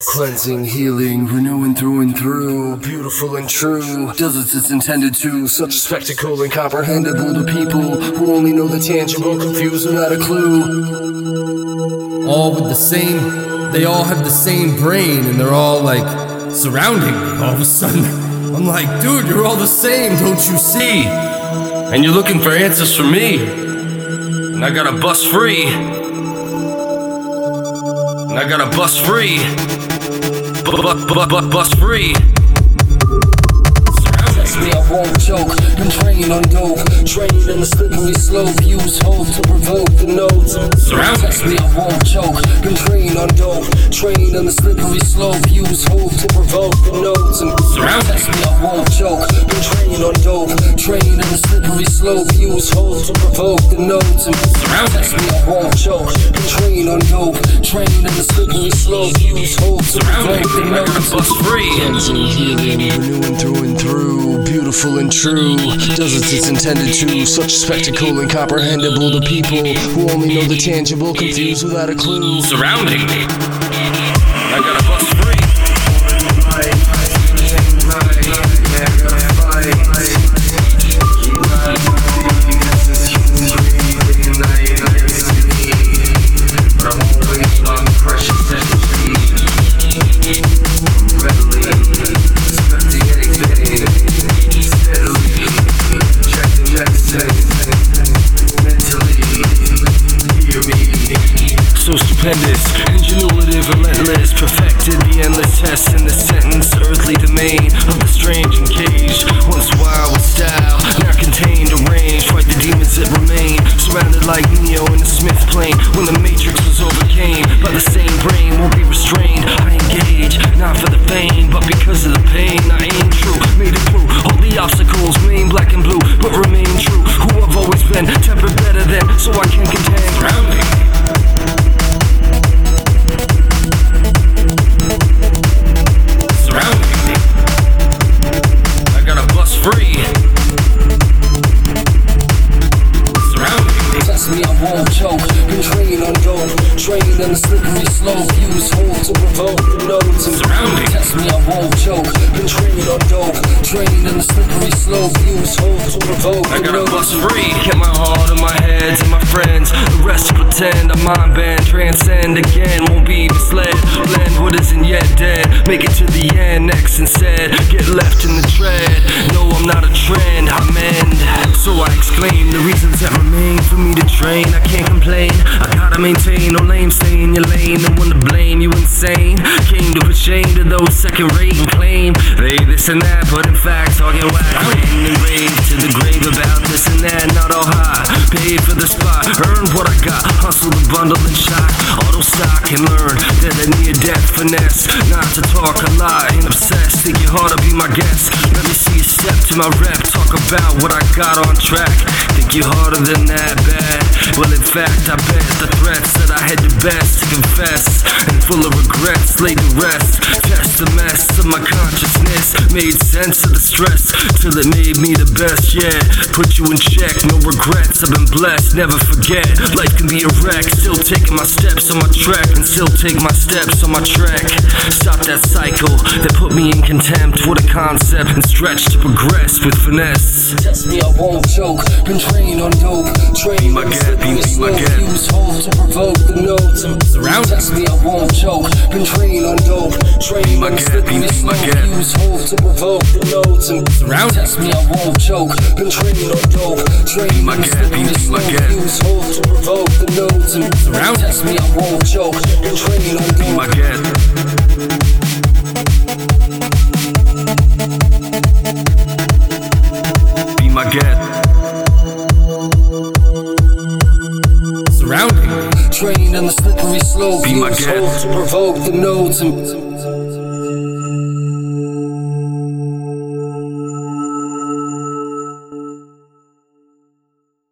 Cleansing, healing, renewing through and through, beautiful and true. Does as it's intended to, such a spectacle incomprehensible to people who only know the tangible, confused without a clue. All with the same, they all have the same brain, and they're all like surrounding me all of a sudden. I'm like, dude, you're all the same, don't you see? And you're looking for answers from me. And I got a bus free. And I got a bus free. Bus free. Me, I won't choke. Been trained on dope, trained in the slippery slope. Use hope to provoke the notes. Surround me, I won't choke. Been trained on dope, trained in the slippery slope. Use hope to provoke the notes. Surround Trust me, I won't choke. Been trained on dope, trained in the slippery slope. Use hope to provoke the notes. And surround Trust me, I won't choke. Been trained on dope, trained in the slippery slope. Use hope to provoke the me, I got a notes. bus free. Cleansing, healing, renewing through and through, beautiful and true. Does as it's intended to, such spectacle incomprehensible to people who only know the tangible, confused without a clue. Surrounding me. I got a bus in the sentence, earthly domain of the strange and caged. Once wild with style, now contained, arranged, fight the demons that remain. Surrounded like Neo in the Smith plane, when the matrix was overcame by the same brain, won't be restrained. I engage, not for the fame, but because of the pain. Free. Surrounding me. Test me, I won't choke. Been trained on dope, trained in the slippery slope. Use hope to provoke notes. And Surrounding. Test me, I won't choke. Been trained on dope, trained in the slippery slope. Use hope to provoke I got a notes. bus free. Get my heart in my head to my friends. The rest pretend I'm mind bend, transcend again. Won't be misled. Blend what isn't yet dead. Make it to the end. Next instead, get left in the tread. No, I'm not a trend. I mend. So I exclaim the reasons that remain for me to train. I can't complain. I gotta maintain. No lame stay in your lane. No one to blame. You insane. Came to put shame to those second rate and claim they this and that, but in fact talking whack. And enraged to the grave about this and that. Not all high. Paid for the spot. Earned what I got. Hustle the bundle and shot. Auto stock and learn that I need death finesse. Not to talk a lot. Ain't obsessed. Think you hard to be my guest. Let me see you step to my rep. Talk about what I got on track. Think you harder than that bad. Well, in fact, I bet the threats that I had the best to confess. And full of regrets, laid to rest. Test the mess of my consciousness. Made sense of the stress till it made me the best. Yeah, put you in check. No regrets. I've been blessed. Never forget. Life can be a wreck. Still taking my steps on my track. And still take my steps on my track. Stop that cycle that put me in contempt. What a concept. And stretch to progress with finesse. Test me, I won't choke. Been trained on dope. Trained my gap, be- be my gap. Use hope to provoke the notes. Surround Test me, I won't choke. Been trained on dope. Trained my on the gap, be- slippery be my slope. gap. Use hope to provoke the notes. Surround Test me, I won't choke. Been trained on dope. Trained my on the gap, be- slippery be my slope. Use hope to provoke the notes. Surround Test me, I won't choke. Been trained on dope. On the slippery slope. Be my guest. to provoke the notes.